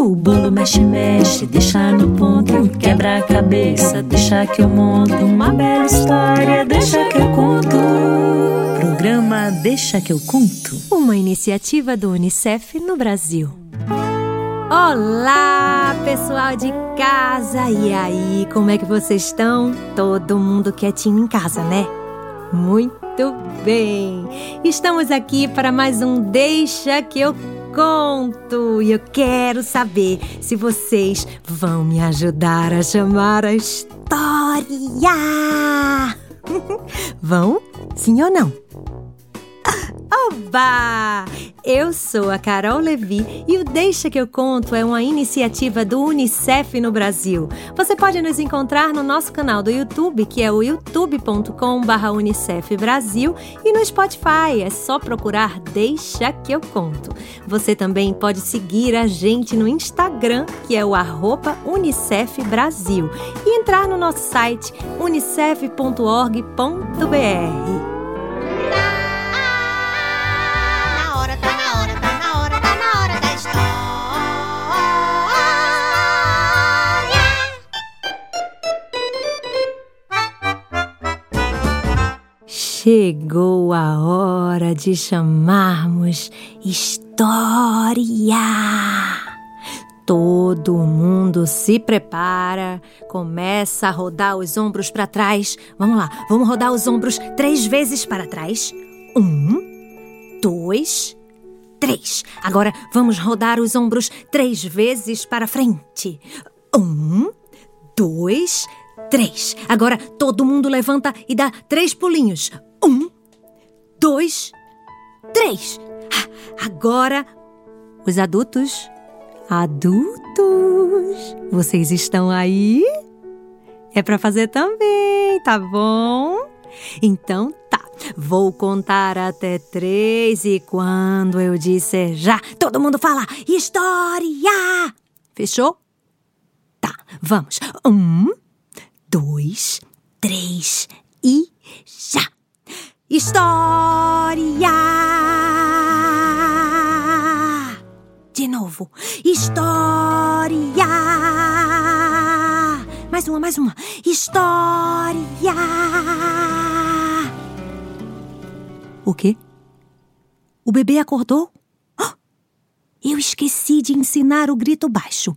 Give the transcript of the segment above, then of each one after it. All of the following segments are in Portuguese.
O bolo mexe, mexe, deixa no ponto. Quebra a cabeça, deixa que eu monto. Uma bela história, deixa que eu conto. Programa Deixa que eu conto. Uma iniciativa do Unicef no Brasil. Olá, pessoal de casa! E aí, como é que vocês estão? Todo mundo quietinho em casa, né? Muito bem! Estamos aqui para mais um Deixa que eu conto e eu quero saber se vocês vão me ajudar a chamar a história. vão? Sim ou não? Oba! Eu sou a Carol Levi e o Deixa que eu conto é uma iniciativa do UNICEF no Brasil. Você pode nos encontrar no nosso canal do YouTube, que é o youtube.com/unicef e no Spotify, é só procurar Deixa que eu conto. Você também pode seguir a gente no Instagram, que é o Unicef Brasil, e entrar no nosso site unicef.org.br. Chegou a hora de chamarmos história. Todo mundo se prepara, começa a rodar os ombros para trás. Vamos lá, vamos rodar os ombros três vezes para trás. Um, dois, três. Agora vamos rodar os ombros três vezes para frente. Um, dois, três. Agora todo mundo levanta e dá três pulinhos. Um, dois, três. Agora, os adultos. Adultos, vocês estão aí? É para fazer também, tá bom? Então tá, vou contar até três e quando eu disser já, todo mundo fala história! Fechou? Tá, vamos. Um, dois, três e já! História! De novo. História! Mais uma, mais uma. História! O quê? O bebê acordou? Eu esqueci de ensinar o grito baixo.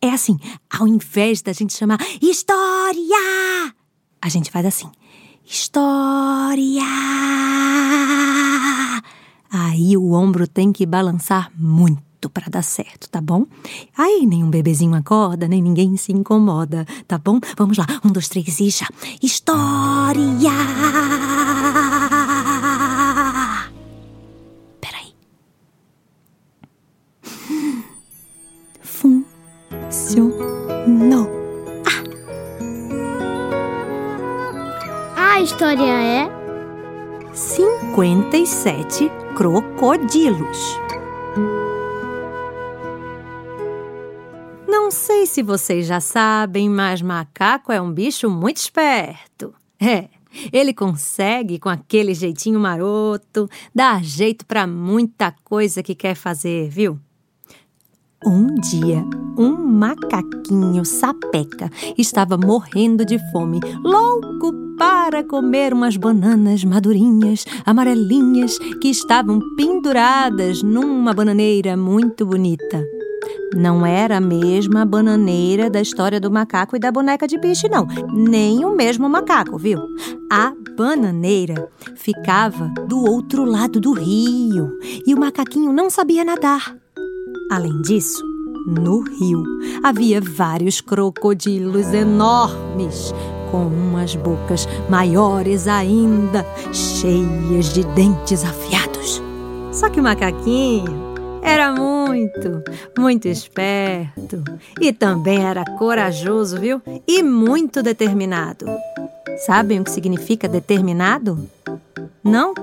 É assim, ao invés da gente chamar História, a gente faz assim. História! Aí o ombro tem que balançar muito para dar certo, tá bom? Aí nenhum bebezinho acorda, nem ninguém se incomoda, tá bom? Vamos lá, um, dois, três e já. História! Peraí. Funcionou. A história é 57 crocodilos. Não sei se vocês já sabem, mas macaco é um bicho muito esperto. É, ele consegue, com aquele jeitinho maroto, dar jeito para muita coisa que quer fazer, viu? Um dia, um macaquinho sapeca estava morrendo de fome, louco para comer umas bananas madurinhas, amarelinhas, que estavam penduradas numa bananeira muito bonita. Não era a mesma bananeira da história do macaco e da boneca de bicho, não. Nem o mesmo macaco, viu? A bananeira ficava do outro lado do rio e o macaquinho não sabia nadar. Além disso, no rio havia vários crocodilos enormes, com umas bocas maiores ainda, cheias de dentes afiados. Só que o macaquinho era muito, muito esperto e também era corajoso, viu? E muito determinado. Sabem o que significa determinado? Não?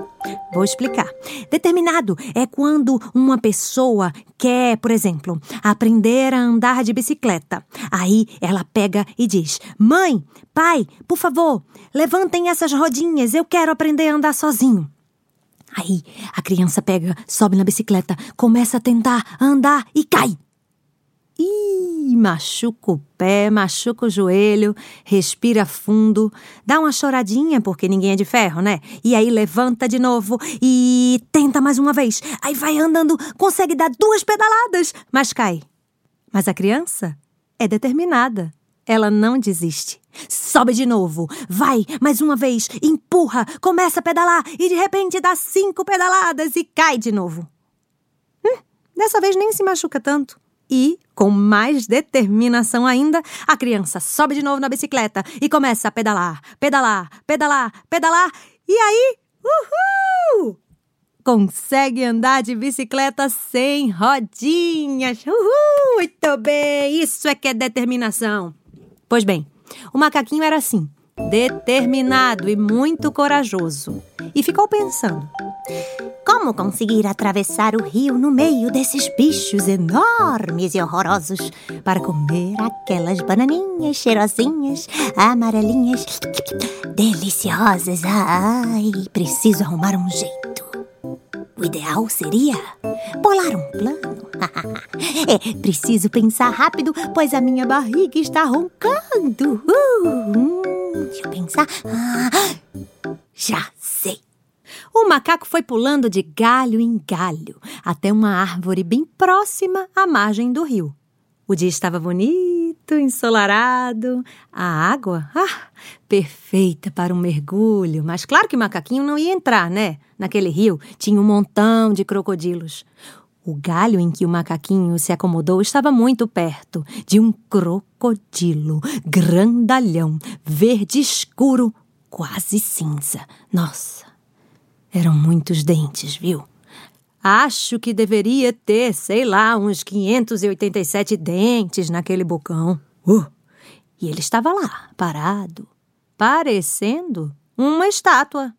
Vou explicar. Determinado é quando uma pessoa quer, por exemplo, aprender a andar de bicicleta. Aí ela pega e diz: Mãe, pai, por favor, levantem essas rodinhas, eu quero aprender a andar sozinho. Aí a criança pega, sobe na bicicleta, começa a tentar andar e cai. Machuca o pé, machuca o joelho, respira fundo, dá uma choradinha, porque ninguém é de ferro, né? E aí levanta de novo e tenta mais uma vez. Aí vai andando, consegue dar duas pedaladas, mas cai. Mas a criança é determinada. Ela não desiste. Sobe de novo, vai mais uma vez, empurra, começa a pedalar e de repente dá cinco pedaladas e cai de novo. Hum, dessa vez nem se machuca tanto. E, com mais determinação ainda, a criança sobe de novo na bicicleta e começa a pedalar, pedalar, pedalar, pedalar. E aí, uhul! Consegue andar de bicicleta sem rodinhas. Uhul! Muito bem! Isso é que é determinação. Pois bem, o macaquinho era assim, determinado e muito corajoso. E ficou pensando: como conseguir atravessar o rio no meio desses bichos enormes e horrorosos para comer aquelas bananinhas cheirosinhas, amarelinhas, deliciosas? Ai, preciso arrumar um jeito. O ideal seria bolar um plano. é, preciso pensar rápido, pois a minha barriga está roncando. Uh, hum, deixa eu pensar. Ah, já sei. O macaco foi pulando de galho em galho até uma árvore bem próxima à margem do rio. O dia estava bonito, ensolarado, a água, ah, perfeita para um mergulho. Mas claro que o macaquinho não ia entrar, né? Naquele rio tinha um montão de crocodilos. O galho em que o macaquinho se acomodou estava muito perto de um crocodilo grandalhão, verde escuro, quase cinza. Nossa, eram muitos dentes, viu? Acho que deveria ter, sei lá, uns 587 dentes naquele bocão. Uh! E ele estava lá, parado, parecendo uma estátua.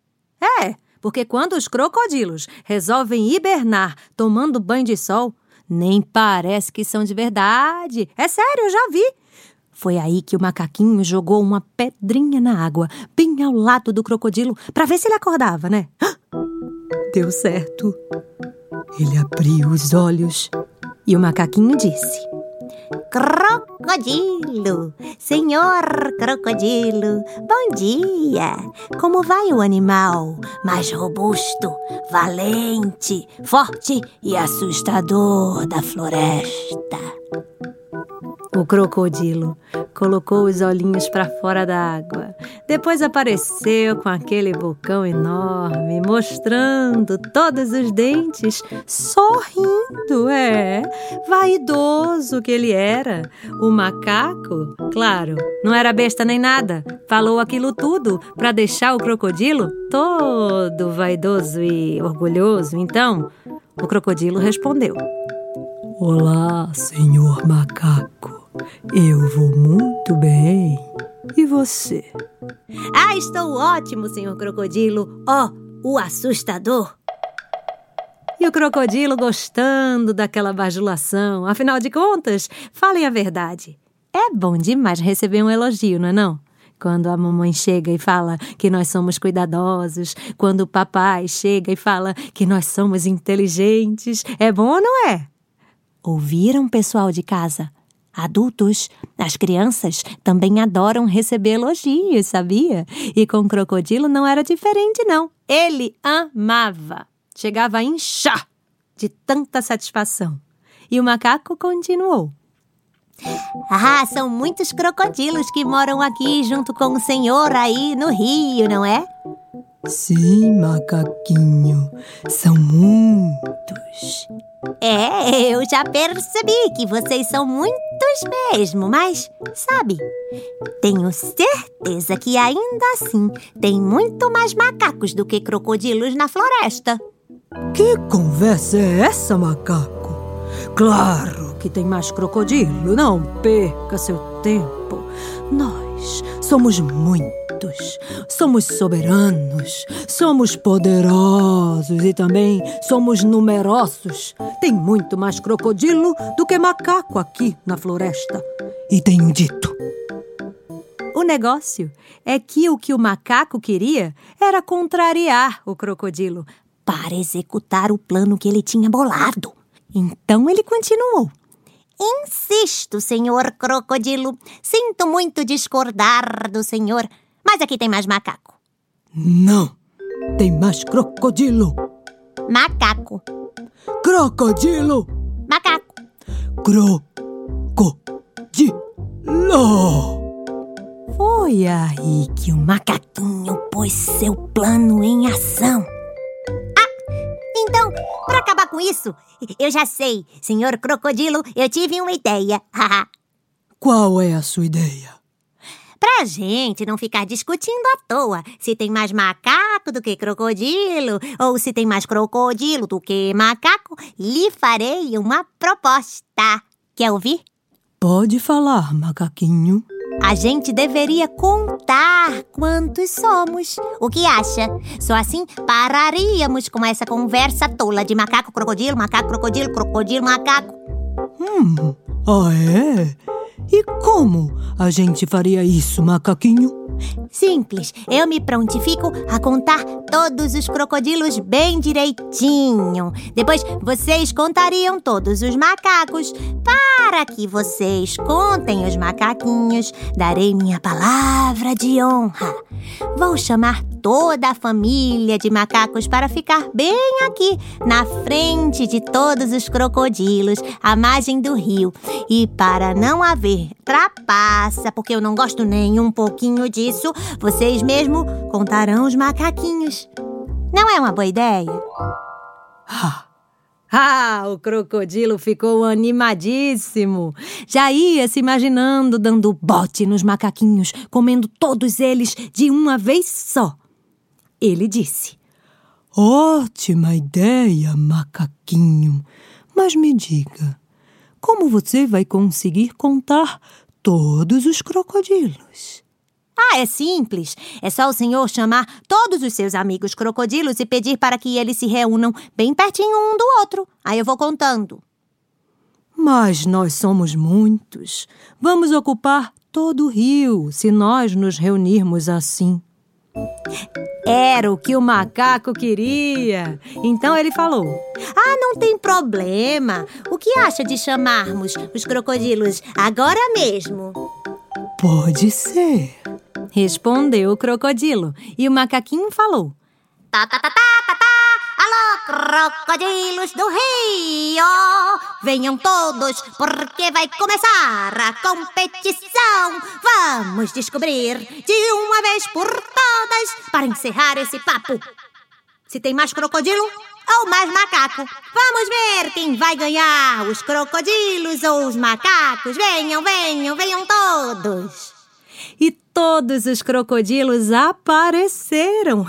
É, porque quando os crocodilos resolvem hibernar tomando banho de sol, nem parece que são de verdade. É sério, eu já vi. Foi aí que o macaquinho jogou uma pedrinha na água, bem ao lado do crocodilo, para ver se ele acordava, né? Deu certo. Ele abriu os olhos e o macaquinho disse: Crocodilo, senhor crocodilo, bom dia. Como vai o animal? Mais robusto, valente, forte e assustador da floresta. O crocodilo colocou os olhinhos para fora da água. Depois apareceu com aquele bocão enorme, mostrando todos os dentes, sorrindo, é, vaidoso que ele era. O macaco, claro, não era besta nem nada, falou aquilo tudo para deixar o crocodilo todo vaidoso e orgulhoso. Então, o crocodilo respondeu: Olá, senhor macaco. Eu vou muito bem. E você? Ah, estou ótimo, senhor crocodilo. Ó, oh, o assustador. E o crocodilo gostando daquela bajulação. Afinal de contas, falem a verdade. É bom demais receber um elogio, não é não? Quando a mamãe chega e fala que nós somos cuidadosos, quando o papai chega e fala que nós somos inteligentes, é bom ou não é? Ouviram, pessoal de casa? Adultos, as crianças também adoram receber elogios, sabia? E com o crocodilo não era diferente, não. Ele amava. Chegava a inchar de tanta satisfação. E o macaco continuou. Ah, são muitos crocodilos que moram aqui junto com o senhor aí no rio, não é? Sim, macaquinho, são muitos. É, eu já percebi que vocês são muitos mesmo, mas, sabe, tenho certeza que ainda assim tem muito mais macacos do que crocodilos na floresta. Que conversa é essa, macaco? Claro que tem mais crocodilo, não perca seu tempo. Nós somos muitos somos soberanos, somos poderosos e também somos numerosos. Tem muito mais crocodilo do que macaco aqui na floresta. E tenho dito. O negócio é que o que o macaco queria era contrariar o crocodilo para executar o plano que ele tinha bolado. Então ele continuou. Insisto, senhor crocodilo. Sinto muito discordar do senhor, mas aqui tem mais macaco. Não. Tem mais crocodilo. Macaco. Crocodilo. Macaco. Crocodilo. Foi aí que o macaquinho pôs seu plano em ação. Então, para acabar com isso, eu já sei, senhor crocodilo, eu tive uma ideia. Qual é a sua ideia? Pra gente não ficar discutindo à toa se tem mais macaco do que crocodilo ou se tem mais crocodilo do que macaco, lhe farei uma proposta. Quer ouvir? Pode falar, macaquinho. A gente deveria contar quantos somos. O que acha? Só assim pararíamos com essa conversa tola de macaco, crocodilo, macaco, crocodilo, crocodilo, macaco. Hum, ah é? E como a gente faria isso, macaquinho? Simples, eu me prontifico a contar todos os crocodilos bem direitinho. Depois vocês contariam todos os macacos. Para que vocês contem os macaquinhos, darei minha palavra de honra. Vou chamar toda a família de macacos para ficar bem aqui, na frente de todos os crocodilos, à margem do rio. E para não haver trapaça, porque eu não gosto nem um pouquinho disso, vocês mesmo contarão os macaquinhos. Não é uma boa ideia? Ah, o crocodilo ficou animadíssimo. Já ia se imaginando dando bote nos macaquinhos, comendo todos eles de uma vez só. Ele disse: Ótima ideia, macaquinho. Mas me diga, como você vai conseguir contar todos os crocodilos? Ah, é simples. É só o senhor chamar todos os seus amigos crocodilos e pedir para que eles se reúnam bem pertinho um do outro. Aí eu vou contando. Mas nós somos muitos. Vamos ocupar todo o rio se nós nos reunirmos assim. Era o que o macaco queria. Então ele falou: Ah, não tem problema. O que acha de chamarmos os crocodilos agora mesmo? Pode ser. Respondeu o crocodilo. E o macaquinho falou: Tá, tá, tá, tá. Alô, crocodilos do rio! Venham todos, porque vai começar a competição! Vamos descobrir de uma vez por todas para encerrar esse papo. Se tem mais crocodilo ou mais macaco? Vamos ver quem vai ganhar, os crocodilos ou os macacos? Venham, venham, venham todos! E todos os crocodilos apareceram.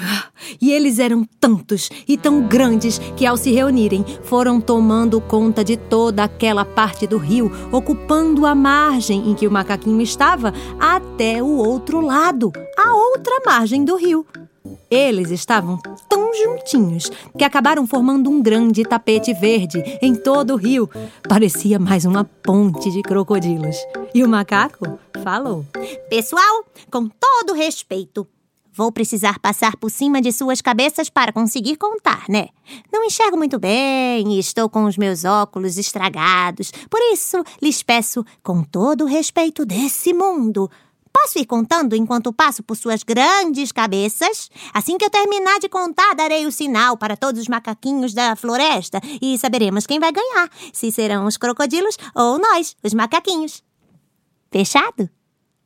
E eles eram tantos e tão grandes que, ao se reunirem, foram tomando conta de toda aquela parte do rio, ocupando a margem em que o macaquinho estava até o outro lado a outra margem do rio. Eles estavam tão juntinhos que acabaram formando um grande tapete verde em todo o rio. Parecia mais uma ponte de crocodilos. E o macaco falou: Pessoal, com todo respeito, vou precisar passar por cima de suas cabeças para conseguir contar, né? Não enxergo muito bem e estou com os meus óculos estragados. Por isso, lhes peço, com todo o respeito desse mundo, Posso ir contando enquanto passo por suas grandes cabeças? Assim que eu terminar de contar, darei o sinal para todos os macaquinhos da floresta e saberemos quem vai ganhar: se serão os crocodilos ou nós, os macaquinhos. Fechado?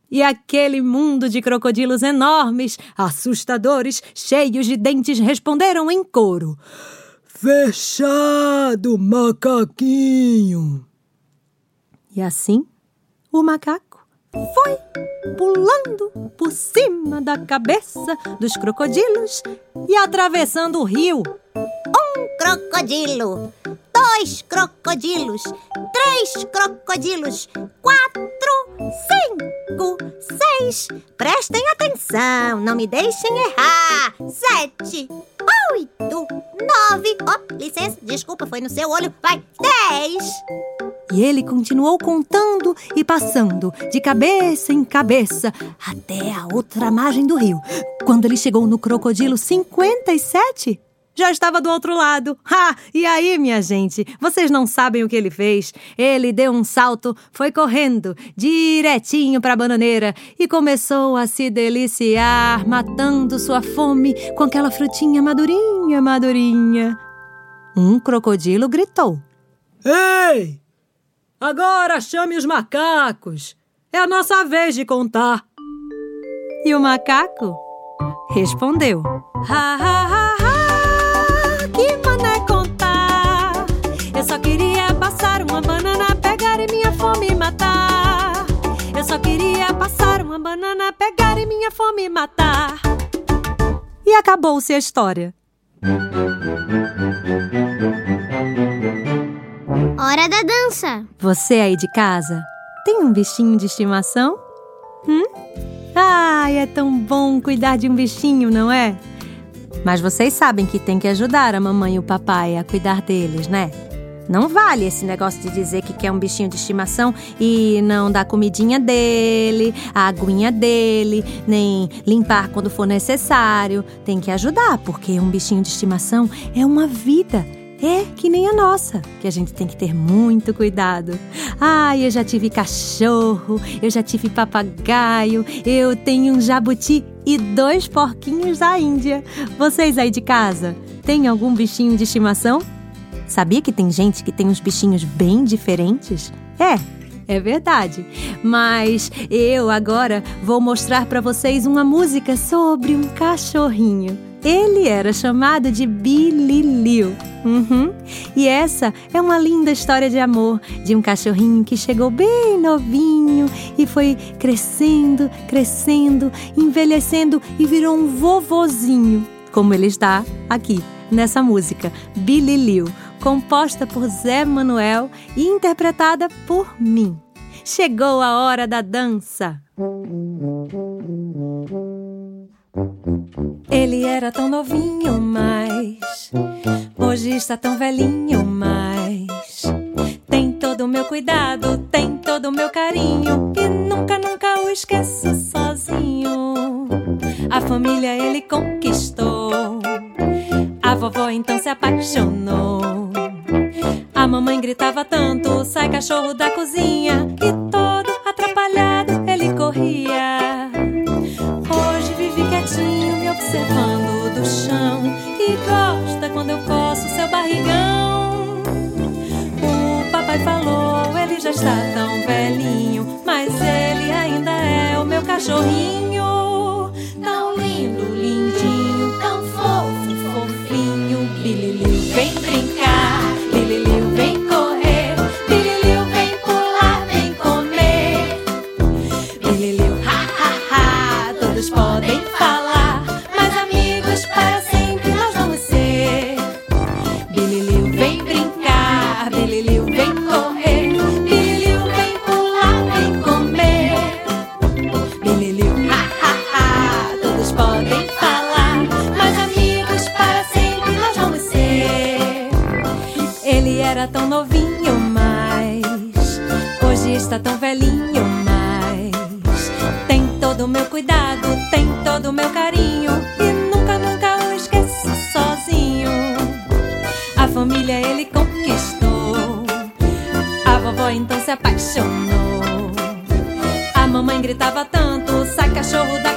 E aquele mundo de crocodilos enormes, assustadores, cheios de dentes, responderam em coro: Fechado, macaquinho! E assim, o macaco foi pulando por cima da cabeça dos crocodilos e atravessando o rio. Um crocodilo, dois crocodilos, três crocodilos, quatro, cinco, seis. Prestem atenção, não me deixem errar. Sete, oito, nove. Oh, licença, desculpa, foi no seu olho. Vai, dez. E ele continuou contando e passando, de cabeça em cabeça, até a outra margem do rio. Quando ele chegou no crocodilo 57, já estava do outro lado. Ha! E aí, minha gente, vocês não sabem o que ele fez? Ele deu um salto, foi correndo direitinho para a bananeira e começou a se deliciar, matando sua fome com aquela frutinha madurinha, madurinha. Um crocodilo gritou: Ei! Agora chame os macacos! É a nossa vez de contar! E o macaco respondeu: Ha, ha, ha, ha! Que mané contar! Eu só queria passar uma banana, pegar e minha fome matar. Eu só queria passar uma banana, pegar e minha fome matar. E acabou-se a história. Hora da dança! Você aí de casa tem um bichinho de estimação? Hum? Ai, é tão bom cuidar de um bichinho, não é? Mas vocês sabem que tem que ajudar a mamãe e o papai a cuidar deles, né? Não vale esse negócio de dizer que quer um bichinho de estimação e não dar comidinha dele, a aguinha dele, nem limpar quando for necessário. Tem que ajudar, porque um bichinho de estimação é uma vida. É que nem a nossa, que a gente tem que ter muito cuidado. Ai, eu já tive cachorro, eu já tive papagaio, eu tenho um jabuti e dois porquinhos da Índia. Vocês aí de casa, têm algum bichinho de estimação? Sabia que tem gente que tem uns bichinhos bem diferentes? É, é verdade. Mas eu agora vou mostrar para vocês uma música sobre um cachorrinho. Ele era chamado de Billy Liu. Uhum. E essa é uma linda história de amor de um cachorrinho que chegou bem novinho e foi crescendo, crescendo, envelhecendo e virou um vovozinho, como ele está aqui nessa música, Billy Liu, composta por Zé Manuel e interpretada por mim. Chegou a hora da dança. Ele era tão novinho, mas hoje está tão velhinho, mas tem todo o meu cuidado, tem todo o meu carinho e nunca, nunca o esqueço sozinho. A família ele conquistou, a vovó então se apaixonou. A mamãe gritava tanto, sai cachorro da cozinha e era tão novinho, mas hoje está tão velhinho, mas tem todo o meu cuidado, tem todo o meu carinho e nunca, nunca o esqueço sozinho. A família ele conquistou, a vovó então se apaixonou. A mamãe gritava tanto, sai cachorro da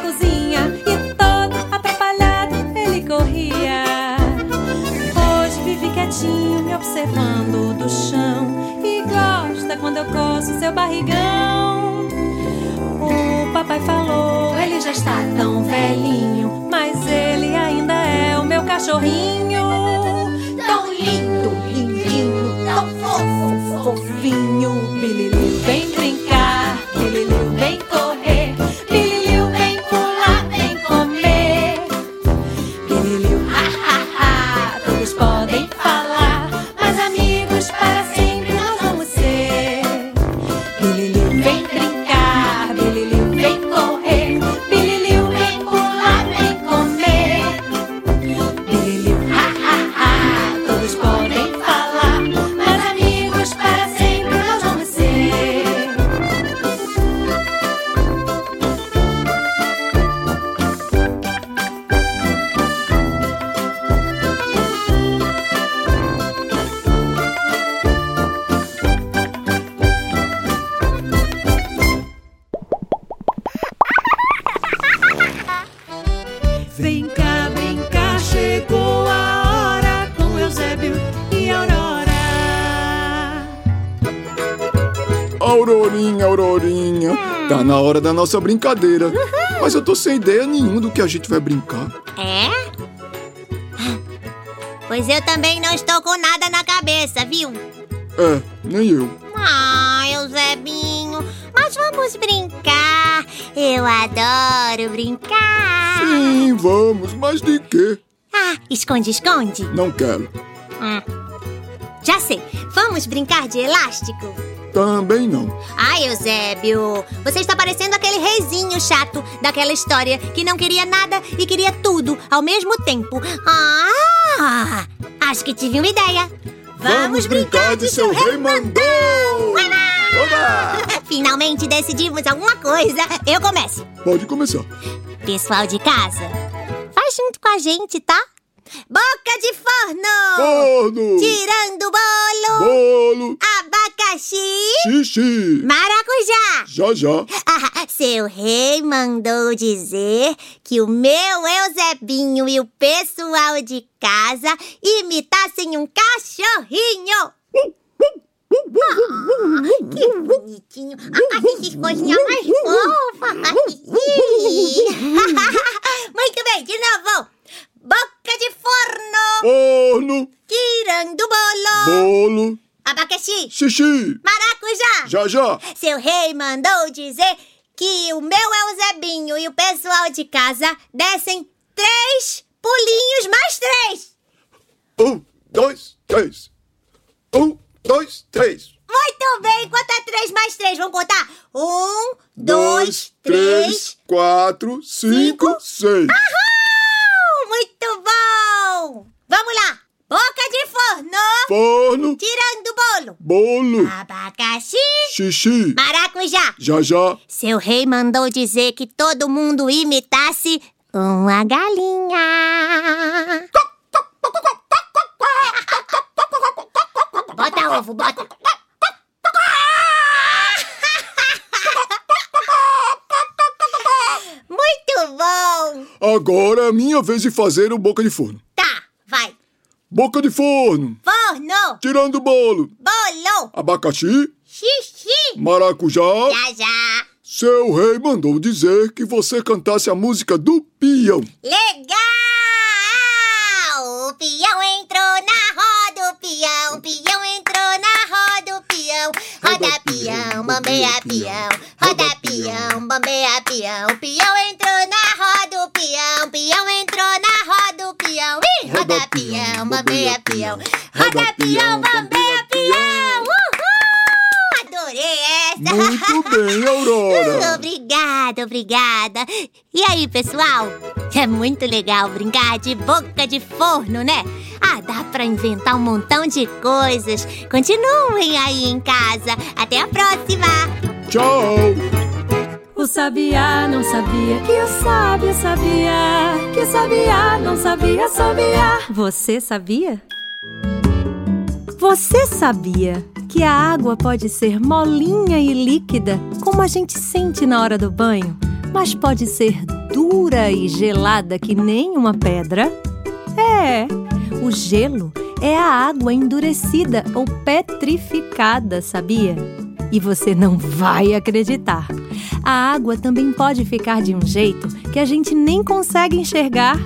seu barrigão. O papai falou, ele já está tão velhinho, mas ele ainda é o meu cachorrinho. Tão lindo, lindinho, tão fofo, fofinho. Bililiu, vem hora da nossa brincadeira. Mas eu tô sem ideia nenhuma do que a gente vai brincar. É? Pois eu também não estou com nada na cabeça, viu? É, nem eu. Ah, Eusebinho, mas vamos brincar. Eu adoro brincar. Sim, vamos, mas de quê? Ah, esconde, esconde. Não quero. Já sei, vamos brincar de elástico? Também não. Ai, Eusébio, você está parecendo aquele reizinho chato daquela história que não queria nada e queria tudo ao mesmo tempo. Ah, acho que tive uma ideia. Vamos brincar de seu rei mandou! Finalmente decidimos alguma coisa. Eu começo. Pode começar. Pessoal de casa, faz junto com a gente, tá? Boca de forno! Forno! Tirando bolo! Bolo! Abacaxi! Xixi! Maracujá! Já já. Ah, seu rei mandou dizer que o meu Eusebinho e o pessoal de casa imitassem um cachorrinho. Ah, que bonitinho. Ah, que coisinha mais fofa. Muito bem, de novo. Boca de forno. Forno! Tirando bolo. Bolo! Abacaxi. Xixi! Maracujá. Já já. Seu rei mandou dizer que o meu Eusebinho e o pessoal de casa dessem três pulinhos mais três. Um, dois, três. Um, dois, três. Muito bem, conta três mais três. Vamos contar? Um, dois, três. quatro, cinco, seis. Aham! Muito bom! Vamos lá. Boca de forno. Forno! Tirando bolo. Bolo! Abacaxi. Xixi! Maracujá. Já já. Seu rei mandou dizer que todo mundo imitasse uma galinha. Bota ovo, bota. Bom! Agora é a minha vez de fazer o boca de forno. Tá, vai. Boca de forno! Forno, Tirando bolo! bolo, Abacaxi! xixi. Maracujá! Já, já. Seu rei mandou dizer que você cantasse a música do peão. Legal! O peão entrou na roda, o peão, o peão entrou Roda peão, bambeia peão, roda peão, bambeia peão. Peão entrou na roda, o peão, peão entrou na roda, o peão. Ih, roda peão, bambeia peão, roda peão, bambeia peão. Uhul! Adorei essa! Muito bem, Aurora. Obrigada, obrigada. E aí, pessoal? É muito legal brincar de boca de forno, né? Ah, dá pra inventar um montão de coisas. Continuem aí em casa. Até a próxima! Tchau. O sabiá não sabia que o sábio sabia. Que o sabiá não sabia, sabia. Você sabia? Você sabia que a água pode ser molinha e líquida, como a gente sente na hora do banho, mas pode ser dura e gelada que nem uma pedra? É, o gelo é a água endurecida ou petrificada, sabia? E você não vai acreditar. A água também pode ficar de um jeito que a gente nem consegue enxergar.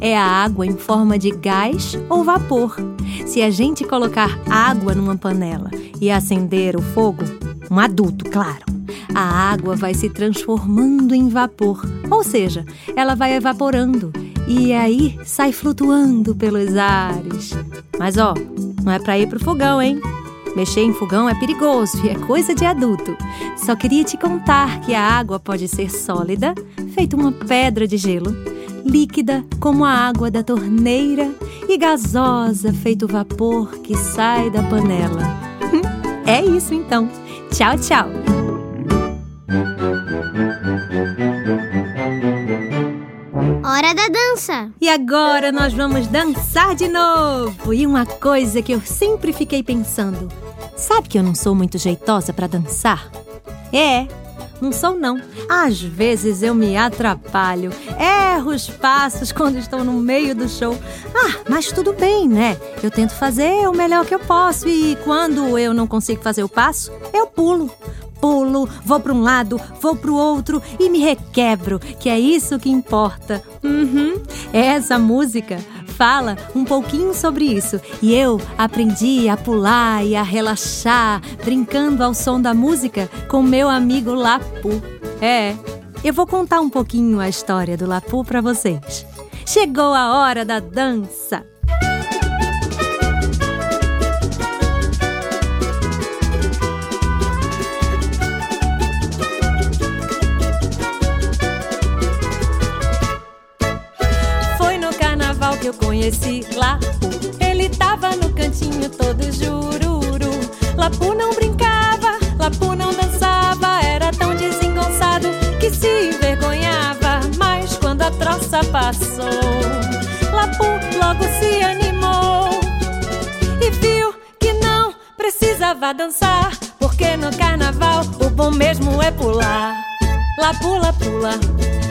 É a água em forma de gás ou vapor. Se a gente colocar água numa panela e acender o fogo, um adulto, claro, a água vai se transformando em vapor, ou seja, ela vai evaporando e aí sai flutuando pelos ares. Mas ó, não é pra ir pro fogão, hein? Mexer em fogão é perigoso e é coisa de adulto. Só queria te contar que a água pode ser sólida, feita uma pedra de gelo, líquida como a água da torneira e gasosa, feito vapor que sai da panela. É isso então. Tchau, tchau. Hora da dança! E agora nós vamos dançar de novo. E uma coisa que eu sempre fiquei pensando: sabe que eu não sou muito jeitosa para dançar? É, não sou não. Às vezes eu me atrapalho, erro os passos quando estou no meio do show. Ah, mas tudo bem, né? Eu tento fazer o melhor que eu posso e quando eu não consigo fazer o passo, eu pulo. pulo, vou para um lado, vou para o outro e me requebro, que é isso que importa. Uhum. Essa música fala um pouquinho sobre isso e eu aprendi a pular e a relaxar, brincando ao som da música com meu amigo Lapu. É, eu vou contar um pouquinho a história do Lapu para vocês. Chegou a hora da dança! Eu conheci Lapu. Ele tava no cantinho todo jururu. Lapu não brincava, Lapu não dançava, era tão desengonçado que se envergonhava. Mas quando a troça passou, Lapu logo se animou e viu que não precisava dançar, porque no carnaval o bom mesmo é pular. Lá pula, pula,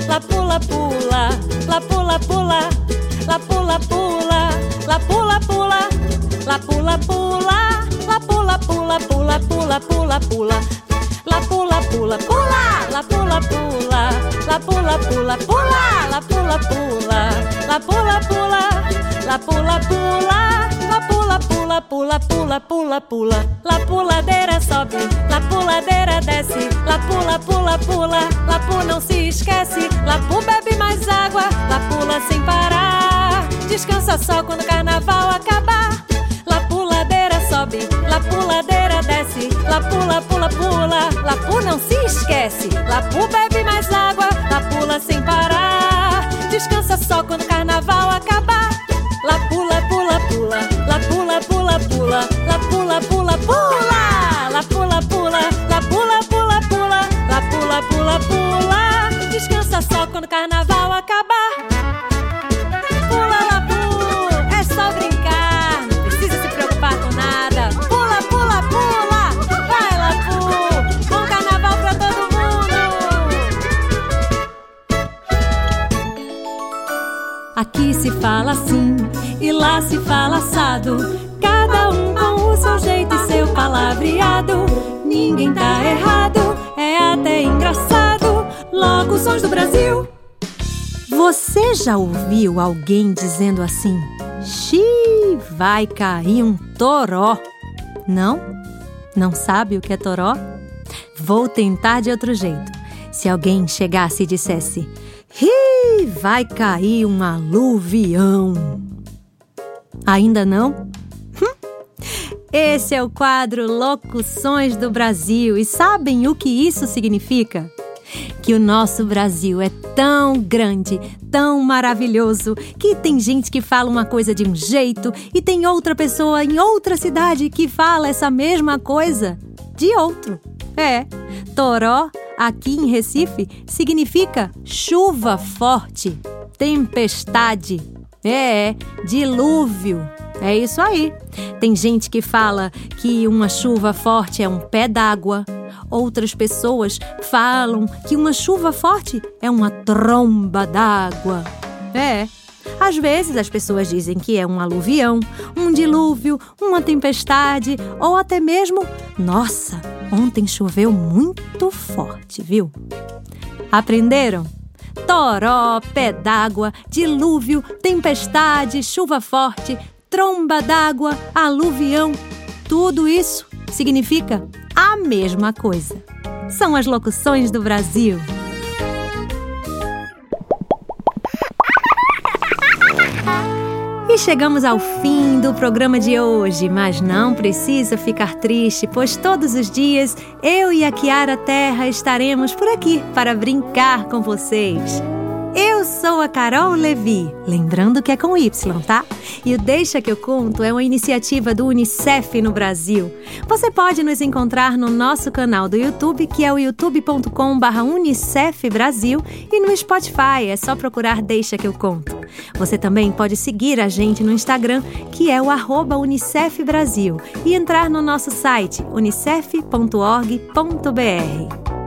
lá pula, pula, lá pula, pula. La pula pula, la pula pula, la pula pula, la pula pula pula pula pula pula. La pula pula pula, la pula pula, la pula pula pula, la pula pula, la pula pula, la pula pula, la pula pula pula pula pula pula. La puladeira sobe, la puladeira desce, la pula pula pula, la pu não se esquece, la pu bebe mais água, la pula sem parar descansa só quando o carnaval acabar. La puladeira sobe, la puladeira desce, la pula, pula, pula, la pu não se esquece. La pu bebe mais água, la pula sem parar. Descansa só quando o carnaval acabar. La pula, pula, assado. Cada um com o seu jeito e seu palavreado. Ninguém tá errado, é até engraçado. Logo, sons do Brasil. Você já ouviu alguém dizendo assim? Xiii, vai cair um toró. Não? Não sabe o que é toró? Vou tentar de outro jeito. Se alguém chegasse e dissesse: Ih, vai cair um aluvião. Ainda não? Hum? Esse é o quadro Locuções do Brasil. E sabem o que isso significa? Que o nosso Brasil é tão grande, tão maravilhoso, que tem gente que fala uma coisa de um jeito e tem outra pessoa em outra cidade que fala essa mesma coisa de outro. É, Toró aqui em Recife significa chuva forte, tempestade, é, dilúvio. É isso aí. Tem gente que fala que uma chuva forte é um pé d'água. Outras pessoas falam que uma chuva forte é uma tromba d'água. É. Às vezes as pessoas dizem que é um aluvião, um dilúvio, uma tempestade ou até mesmo, nossa, Ontem choveu muito forte, viu? Aprenderam? Toró, pé d'água, dilúvio, tempestade, chuva forte, tromba d'água, aluvião. Tudo isso significa a mesma coisa. São as locuções do Brasil. E chegamos ao fim do programa de hoje, mas não precisa ficar triste, pois todos os dias eu e a Kiara Terra estaremos por aqui para brincar com vocês. Eu sou a Carol Levi, lembrando que é com Y, tá? E o Deixa que eu conto é uma iniciativa do UNICEF no Brasil. Você pode nos encontrar no nosso canal do YouTube, que é o youtube.com/unicef Brasil, e no Spotify, é só procurar Deixa que eu conto. Você também pode seguir a gente no Instagram, que é o arroba Unicef Brasil, e entrar no nosso site unicef.org.br.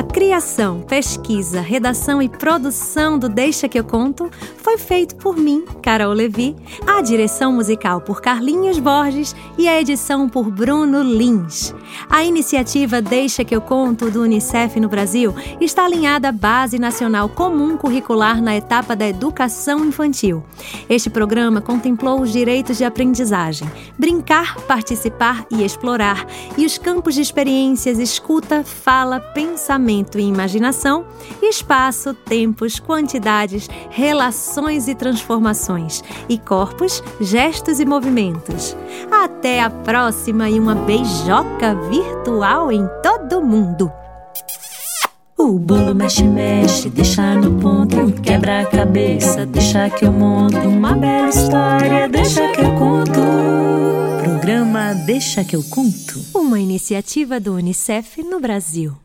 A criação, pesquisa, redação e produção do Deixa que eu conto foi feito por mim, Carol Levi, a direção musical por Carlinhos Borges e a edição por Bruno Lins. A iniciativa Deixa que eu conto do UNICEF no Brasil está alinhada à Base Nacional Comum Curricular na etapa da educação infantil. Este programa contemplou os direitos de aprendizagem, brincar, participar e explorar, e os campos de experiências escuta, fala, pensamento e imaginação, espaço, tempos, quantidades, relações e transformações, e corpos, gestos e movimentos. Até a próxima e uma beijoca virtual em todo mundo! O bolo mexe, mexe, deixa no ponto, quebra a cabeça, deixa que eu monto uma bela história, deixa que eu conto. Programa Deixa que eu conto. Uma iniciativa do Unicef no Brasil.